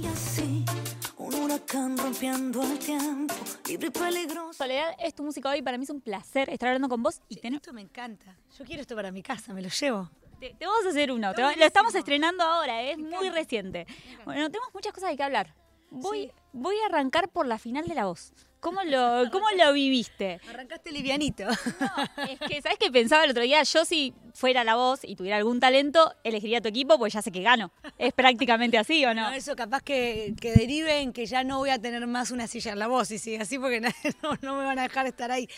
Soy así, un huracán rompiendo el tiempo, libre y peligroso. Soledad, es tu música hoy. Para mí es un placer estar hablando con vos. Y tener- Esto me encanta. Yo quiero esto para mi casa, me lo llevo. te, te vamos a hacer uno. te va- lo estamos estrenando ahora, es muy reciente. Bueno, tenemos muchas cosas de que hablar. Voy, voy a arrancar por la final de la voz. ¿Cómo lo, cómo lo viviste? Arrancaste livianito. Es que, ¿sabes qué pensaba el otro día? Yo si fuera la voz y tuviera algún talento, elegiría tu equipo porque ya sé que gano. Es prácticamente así, ¿o no? No, eso capaz que, que derive en que ya no voy a tener más una silla en la voz y sigue así porque no, no me van a dejar estar ahí.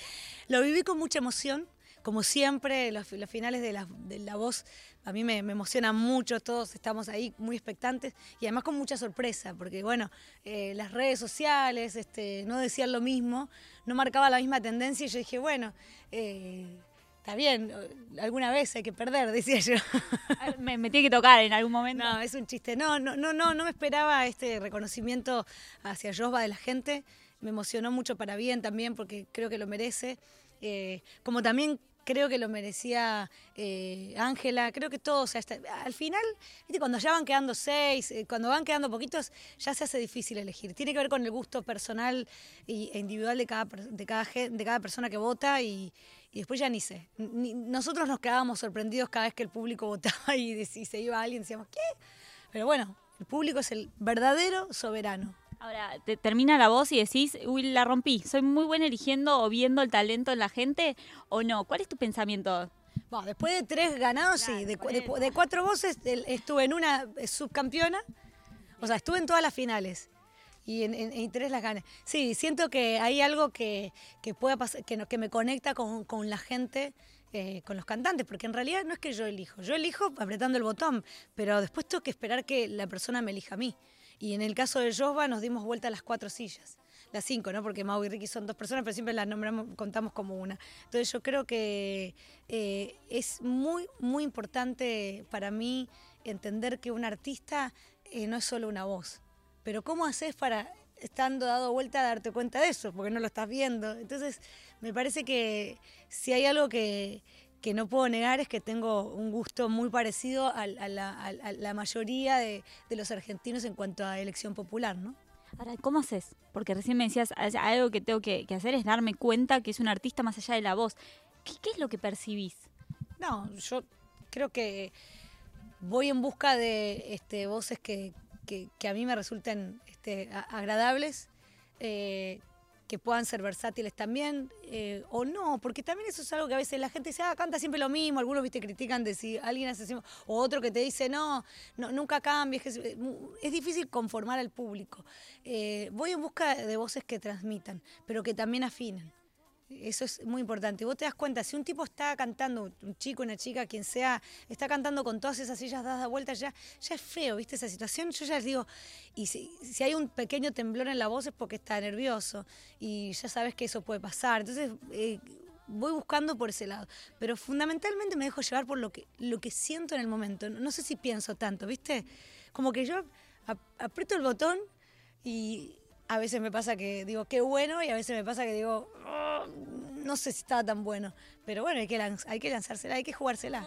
Lo viví con mucha emoción, como siempre, los, los finales de la, de la voz a mí me, me emocionan mucho, todos estamos ahí muy expectantes y además con mucha sorpresa, porque bueno, eh, las redes sociales este, no decían lo mismo, no marcaba la misma tendencia y yo dije, bueno, eh, está bien, alguna vez hay que perder, decía yo. Me, me tiene que tocar en algún momento. No, es un chiste. No, no, no, no, no me esperaba este reconocimiento hacia Josba de la gente. Me emocionó mucho para bien también porque creo que lo merece. Eh, como también creo que lo merecía eh, Ángela, creo que todos, o sea, al final, ¿viste? cuando ya van quedando seis, eh, cuando van quedando poquitos, ya se hace difícil elegir. Tiene que ver con el gusto personal e individual de cada, de cada, de cada persona que vota y, después ya ni sé. Nosotros nos quedábamos sorprendidos cada vez que el público votaba y, y se iba alguien, decíamos, ¿qué? Pero bueno, el público es el verdadero soberano. Ahora, te termina la voz y decís, uy, la rompí. ¿Soy muy buena eligiendo o viendo el talento en la gente o no? ¿Cuál es tu pensamiento? Bueno, después de tres ganados, sí, de, de de cuatro voces estuve en una eh, subcampeona, o sea, estuve en todas las finales y en, en- en tres las gané. Sí, siento que hay algo que, que pueda pasar, que, que me conecta con, con la gente, eh, con los cantantes, porque en realidad no es que yo elijo, yo elijo apretando el botón, pero después tengo que esperar que la persona me elija a mí. Y en el caso de Josba nos dimos vuelta a las cuatro sillas. Las cinco, ¿no? Porque Mau y Ricky son dos personas, pero siempre las nombramos, contamos como una. Entonces yo creo que eh, es muy, muy importante para mí entender que un artista eh, no es solo una voz. Pero ¿cómo haces para, estando dado vuelta, darte cuenta de eso? Porque no lo estás viendo. Entonces me parece que si hay algo que, que no puedo negar es que tengo un gusto muy parecido a, la, a la- a la mayoría de, de los argentinos en cuanto a elección popular, ¿no? Ahora, ¿cómo haces? Porque recién me decías, "Ah, algo que tengo que, que hacer es darme cuenta que es un artista más allá de la voz. ¿Qué, qué es lo que percibís? No, yo creo que voy en busca de este, voces que, que- que a mí me resulten este, agradables, eh, que puedan ser versátiles también, eh, o no, porque también eso es algo que a veces la gente dice, ah, canta siempre lo mismo, algunos viste critican de si alguien hace así, o otro que te dice, no, no nunca cambies, eh, es difícil conformar al público. Eh, voy en busca de voces que transmitan, pero que también afinen. Eso es muy importante. Vos te das cuenta, si un tipo está cantando, un chico, una chica, quien sea, está cantando con todas esas sillas dadas vueltas, ya, ya es feo, ¿viste? Esa situación, yo ya les digo, y si, si hay un pequeño temblor en la voz es porque está nervioso, y ya sabes que eso puede pasar. Entonces, eh, voy buscando por ese lado. Pero fundamentalmente me dejo llevar por lo que, lo que siento en el momento. No, no sé si pienso tanto, ¿viste? Como que yo ap- aprieto el botón y a veces me pasa que digo, qué bueno, y a veces me pasa que digo, "Oh, no sé si estaba tan bueno. Pero bueno, hay que, lanz- hay que lanzársela, hay que jugársela.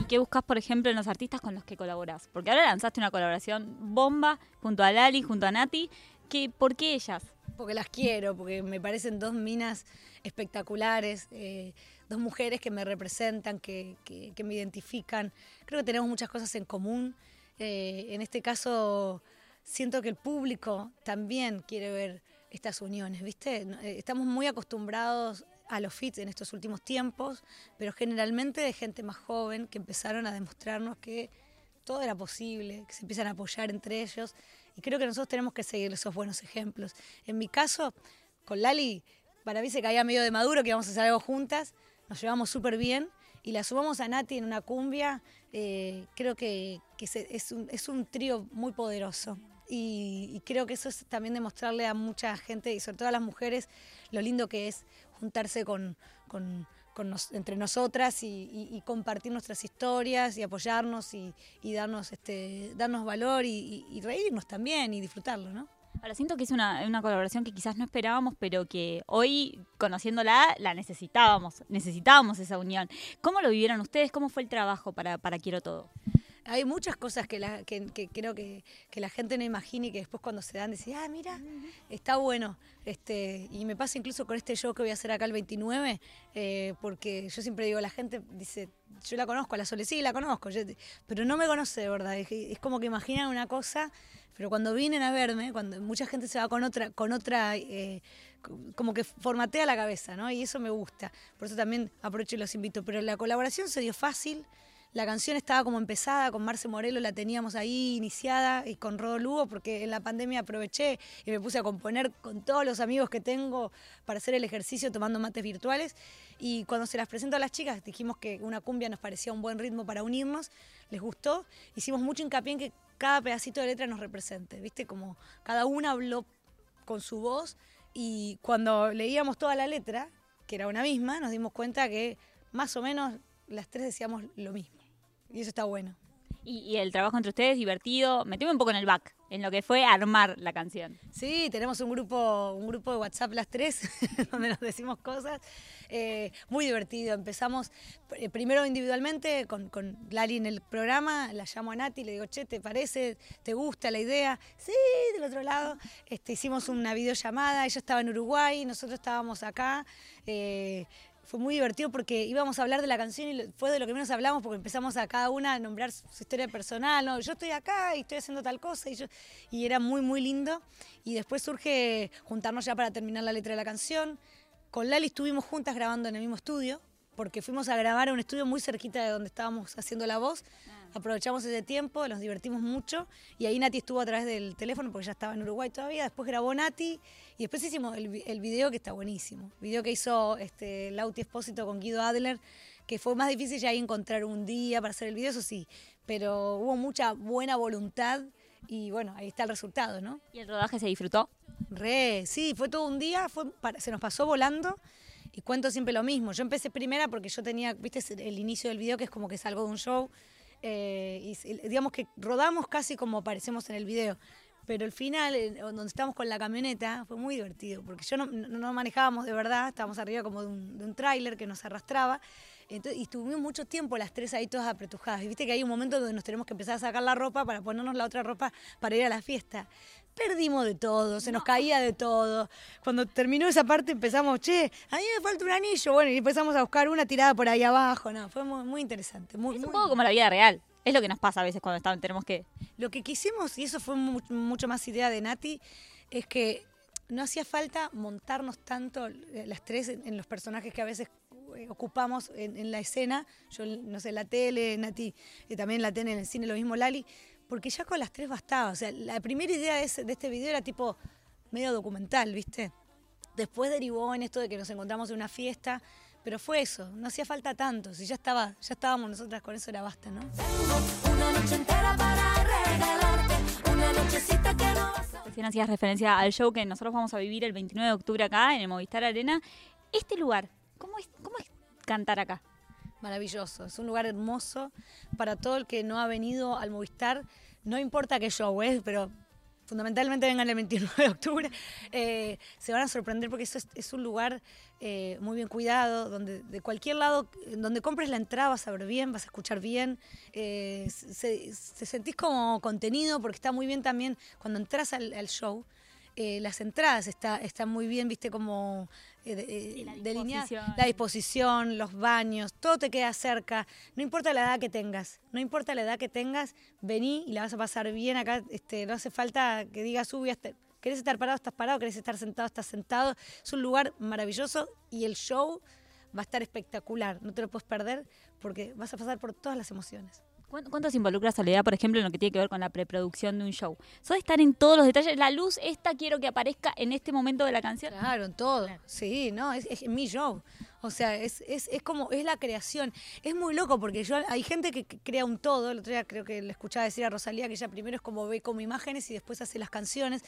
¿Y qué buscas, por ejemplo, en los artistas con los que colaborás? Porque ahora lanzaste una colaboración bomba junto a Lali, junto a Nati. Que, ¿Por qué ellas? Porque las quiero, porque me parecen dos minas espectaculares, eh, dos mujeres que me representan, que, que- que me identifican. Creo que tenemos muchas cosas en común. Eh, en este caso, siento que el público también quiere ver estas uniones, ¿viste? Eh, Estamos muy acostumbrados a los fits en estos últimos tiempos, pero generalmente de gente más joven que empezaron a demostrarnos que todo era posible, que se empiezan a apoyar entre ellos. Y creo que nosotros tenemos que seguir esos buenos ejemplos. En mi caso, con Lali, para mí se caía medio de maduro que íbamos a hacer algo juntas, nos llevamos súper bien y la sumamos a Nati en una cumbia. eh, creo que, es, un, es un trío muy poderoso. Y, creo que eso es también demostrarle a mucha gente y sobre todo a las mujeres lo lindo que es juntarse con, con- entre nosotras y, compartir nuestras historias y apoyarnos y, darnos, este, darnos valor y reírnos también y disfrutarlo, ¿no? Ahora siento que es una, una colaboración que quizás no esperábamos, pero que hoy, conociéndola, la necesitábamos. Necesitábamos esa unión. ¿Cómo lo vivieron ustedes? ¿Cómo fue el trabajo para, para Quiero Todo? Hay muchas cosas que, la, que, que creo que, que la gente no imagina y que después cuando se dan decís, ah, mira, está bueno. Este, y me pasa incluso con este show que voy a hacer acá el 29, eh, porque yo siempre digo, la gente dice, yo la conozco, a la Sole, sí, la conozco, yo- pero no me conoce de verdad. Es, es como que imaginan una cosa, pero cuando vienen a verme, cuando mucha gente se va con otra, con otra eh, como que formatea la cabeza, ¿no? Y eso me gusta. Por eso también aprovecho y los invito. Pero la colaboración se dio fácil. La canción estaba como empezada, con Marce Morelo la teníamos ahí iniciada y con Rodo Lugo, porque en la pandemia aproveché y me puse a componer con todos los amigos que tengo para hacer el ejercicio tomando mates virtuales. Y cuando se las presento a las chicas, dijimos que una cumbia nos parecía un buen ritmo para unirnos, les gustó. Hicimos mucho hincapié en que cada pedacito de letra nos represente, ¿viste? Como cada una habló con su voz y cuando leíamos toda la letra, que era una misma, nos dimos cuenta que más o menos las tres decíamos lo mismo. Y eso está bueno. Y, y el trabajo entre ustedes, divertido. Meteme un poco en el back, en lo que fue armar la canción. Sí, tenemos un grupo, un grupo de WhatsApp las tres, donde nos decimos cosas. Eh, muy divertido. Empezamos eh, primero individualmente con, con Lali en el programa, la llamo a Nati, le digo, che, ¿te parece? ¿Te gusta la idea? Sí, del otro lado. Este, hicimos una videollamada, ella estaba en Uruguay, nosotros estábamos acá. Eh, fue muy divertido porque íbamos a hablar de la canción y fue de lo que menos hablamos porque empezamos a cada una a nombrar su, historia personal, ¿no? yo estoy acá y estoy haciendo tal cosa y, yo, y era muy muy lindo y después surge juntarnos ya para terminar la letra de la canción. Con Lali estuvimos juntas grabando en el mismo estudio porque fuimos a grabar a un estudio muy cerquita de donde estábamos haciendo la voz. Aprovechamos ese tiempo, nos divertimos mucho y ahí Nati estuvo a través del teléfono porque ya estaba en Uruguay todavía. Después grabó Nati y después hicimos el, vi- el video que está buenísimo. Video que hizo este, Lauti Espósito con Guido Adler, que fue más difícil ya ahí encontrar un día para hacer el video, eso sí, pero hubo mucha buena voluntad y bueno, ahí está el resultado, ¿no? ¿Y el rodaje se disfrutó? Re, sí, fue todo un día, fue se nos pasó volando y cuento siempre lo mismo. Yo empecé primera porque yo tenía, viste, el inicio del video que es como que salgo de un show eh, y digamos que rodamos casi como aparecemos en el video. Pero el final, eh, donde estábamos con la camioneta, fue muy divertido, porque yo no- no manejábamos de verdad, estábamos arriba como de un, de un tráiler que nos arrastraba, entonces, y estuvimos mucho tiempo las tres ahí todas apretujadas. Y viste que hay un momento donde nos tenemos que empezar a sacar la ropa para ponernos la otra ropa para ir a la fiesta. Perdimos de todo, se nos caía de todo. Cuando terminó esa parte empezamos, che, a mí me falta un anillo. Bueno, y empezamos a buscar una tirada por ahí abajo. No, fue muy, muy interesante. Muy, Es un muy- poco como la vida real. Es lo que nos pasa a veces cuando estamos, tenemos que... Lo que quisimos, y eso fue mu- mucho más idea de Nati, es que no hacía falta montarnos tanto eh, las tres en, los personajes que a veces eh, ocupamos en, en la escena. Yo, no sé, la tele, Nati, y también en la tele, en el cine, lo mismo Lali, porque ya con las tres bastaba. O sea, la primera idea de, ese- de este video era tipo medio documental, ¿viste? Después derivó en esto de que nos encontramos en una fiesta, pero fue eso, no hacía falta tanto, si ya estaba, ya estábamos nosotras con eso era basta, ¿no? Una noche entera para regalarte, una nochecita que no vas a Recién hacías referencia al show que nosotros vamos a vivir el 29 de octubre acá en el Movistar Arena. Este lugar, ¿cómo es, cómo es cantar acá? Maravilloso, es un lugar hermoso para todo el que no ha venido al Movistar, no importa qué show es, pero fundamentalmente vengan el 29 de octubre, eh, se van a sorprender porque eso es, un lugar eh, muy bien cuidado, donde de cualquier lado, donde compres la entrada vas a ver bien, vas a escuchar bien, eh, se, se sentís como contenido porque está muy bien también cuando entras al, show. las entradas está, están muy bien, viste, como eh, eh. La disposición, los baños, todo te queda cerca. No importa la edad que tengas, no importa la edad que tengas, vení y la vas a pasar bien acá. Este, no hace falta que digas, uy, hasta- querés estar parado, estás parado, querés estar sentado, estás sentado. Es un lugar maravilloso y el show va a estar espectacular. No te lo puedes perder porque vas a pasar por todas las emociones. ¿Cuánto, se involucra Soledad, por ejemplo, en lo que tiene que ver con la preproducción de un show? ¿Sos de estar en todos los detalles? La luz, esta quiero que aparezca en este momento de la canción. Claro, en todo. Sí, no, es, es mi show. O sea, es, es, es como, es la creación. Es muy loco porque yo hay gente que, que crea un todo. El otro día creo que le escuchaba decir a Rosalía que ella primero es como ve como imágenes y después hace las canciones.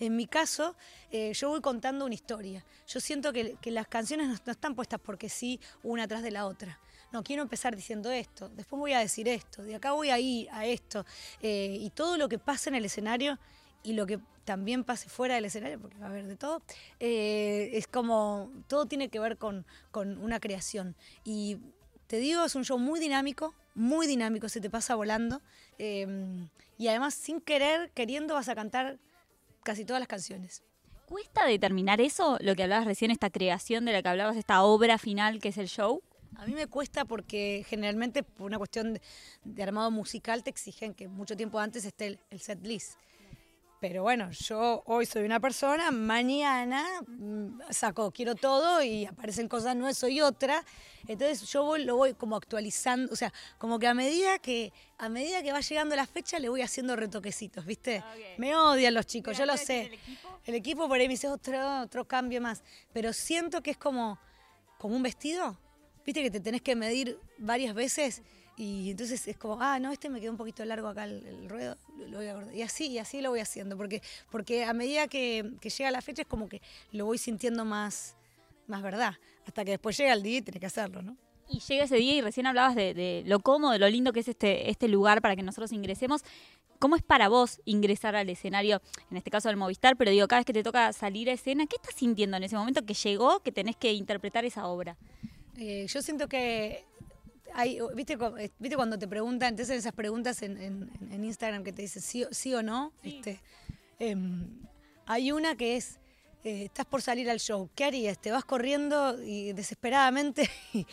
En mi caso, eh, yo voy contando una historia. Yo siento que, que las canciones no, no están puestas porque sí, una tras de la otra. No, quiero empezar diciendo esto, después voy a decir esto, de acá voy a ir a esto. eh, y todo lo que pasa en el escenario y lo que también pase fuera del escenario, porque va a haber de todo, eh, es como, todo tiene que ver con, con una creación. Y te digo, es un show muy dinámico, muy dinámico, se te pasa volando. eh, y además, sin querer, queriendo, vas a cantar casi todas las canciones. ¿Cuesta determinar eso? Lo que hablabas recién, esta creación de la que hablabas, esta obra final que es el show. A mí me cuesta porque generalmente por una cuestión de, armado musical te exigen que mucho tiempo antes esté el, el set list. Pero bueno, yo hoy soy una persona, mañana mm, saco, quiero todo y aparecen cosas nuevas, soy otra. Entonces yo voy, lo voy como actualizando, o sea, como que a medida que a medida que va llegando la fecha le voy haciendo retoquecitos, ¿viste? Ok. Me odian los chicos, yo lo ¿Pero sé. el equipo? El equipo por ahí me dice otro, otro cambio más. Pero siento que es como, como un vestido. Viste que te tenés que medir varias veces y entonces es como, ah, no, este me quedó un poquito largo acá el, ruedo. Y así, y así lo voy haciendo, porque, porque a medida que, llega la fecha es como que lo voy sintiendo más, más verdad. Hasta que después llega el día y tenés que hacerlo, ¿no? Y llega ese día y recién hablabas de, lo cómodo, de lo lindo que es este, este lugar para que nosotros ingresemos. ¿Cómo es para vos ingresar al escenario, en este caso al Movistar, pero digo, cada vez que te toca salir a escena, ¿qué estás sintiendo en ese momento que llegó, que tenés que interpretar esa obra? Eh, yo siento que hay, ¿viste, eh, ¿viste cuando te preguntan, hacen esas preguntas en, en- en Instagram que te dicen sí, o- sí o no? Este, hay una que es, eh, estás por salir al show, ¿qué harías? ¿Te vas corriendo y desesperadamente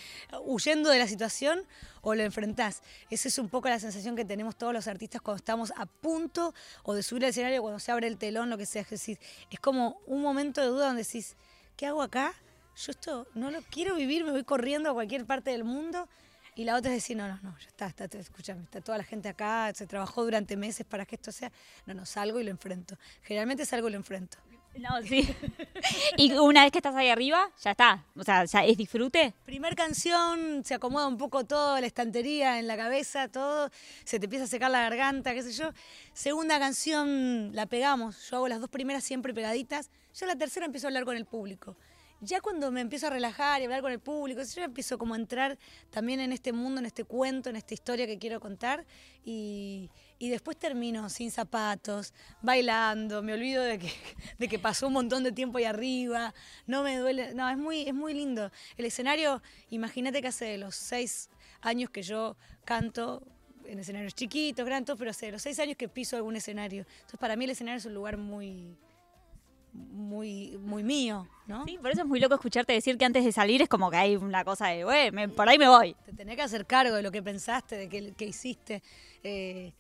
huyendo de la situación o lo enfrentás? Esa es un poco la sensación que tenemos todos los artistas cuando estamos a punto o de subir al escenario, cuando se abre el telón, lo que sea. Es decir, es como un momento de duda donde decís, ¿qué hago acá? Yo esto no lo quiero vivir, me voy corriendo a cualquier parte del mundo. Y la otra es decir, no, no, no, ya está, está, escúchame, está toda la gente acá, se trabajó durante meses para que esto sea. No, no, salgo y lo enfrento. Generalmente salgo y lo enfrento. No, sí. y una vez que estás ahí arriba, ya está. O sea, ya es disfrute. Primer canción, se acomoda un poco todo, la estantería en la cabeza, todo, se te empieza a secar la garganta, qué sé yo. Segunda canción, la pegamos, yo hago las dos primeras siempre pegaditas, ya la tercera empiezo a hablar con el público. Ya cuando me empiezo a relajar y hablar con el público, yo empiezo como a entrar también en este mundo, en este cuento, en esta historia que quiero contar y, y después termino sin zapatos, bailando, me olvido de que, de que pasó un montón de tiempo ahí arriba, no me duele, no, es muy, es muy lindo. El escenario, imagínate que hace los seis años que yo canto en escenarios chiquitos, grandes, pero hace los seis años que piso algún escenario. Entonces para mí el escenario es un lugar muy, muy, muy mío, ¿no? Sí, por eso es muy loco escucharte decir que antes de salir es como que hay una cosa de, güey, por ahí me voy. Te tenés que hacer cargo de lo que pensaste, de que, que hiciste. Eh,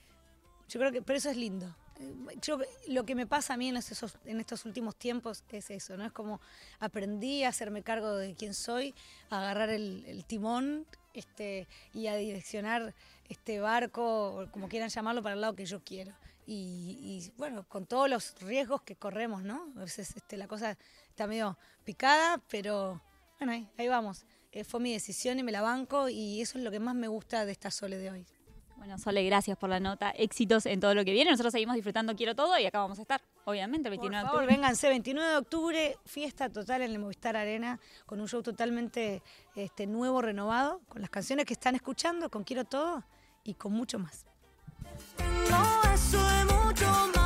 yo creo que, pero eso es lindo. Eh, Yo, lo que me pasa a mí en, esos, en estos últimos tiempos es eso, ¿no? Es como aprendí a hacerme cargo de quién soy, a agarrar el, el timón este, y a direccionar este barco, o como quieran llamarlo, para el lado que yo quiero. Y, y, bueno, con todos los riesgos que corremos, ¿no? A veces este, la cosa está medio picada, pero bueno, ahí, ahí vamos. Eh, fue mi decisión y me la banco y eso es lo que más me gusta de esta Sole de hoy. Bueno, Sole, gracias por la nota. Éxitos en todo lo que viene. Nosotros seguimos disfrutando Quiero Todo y acá vamos a estar, obviamente, el Por 29 de favor, octubre. vénganse, 29 de octubre, fiesta total en el Movistar Arena, con un show totalmente este, nuevo, renovado, con las canciones que están escuchando, con Quiero Todo y con mucho más. No, eso es mucho más.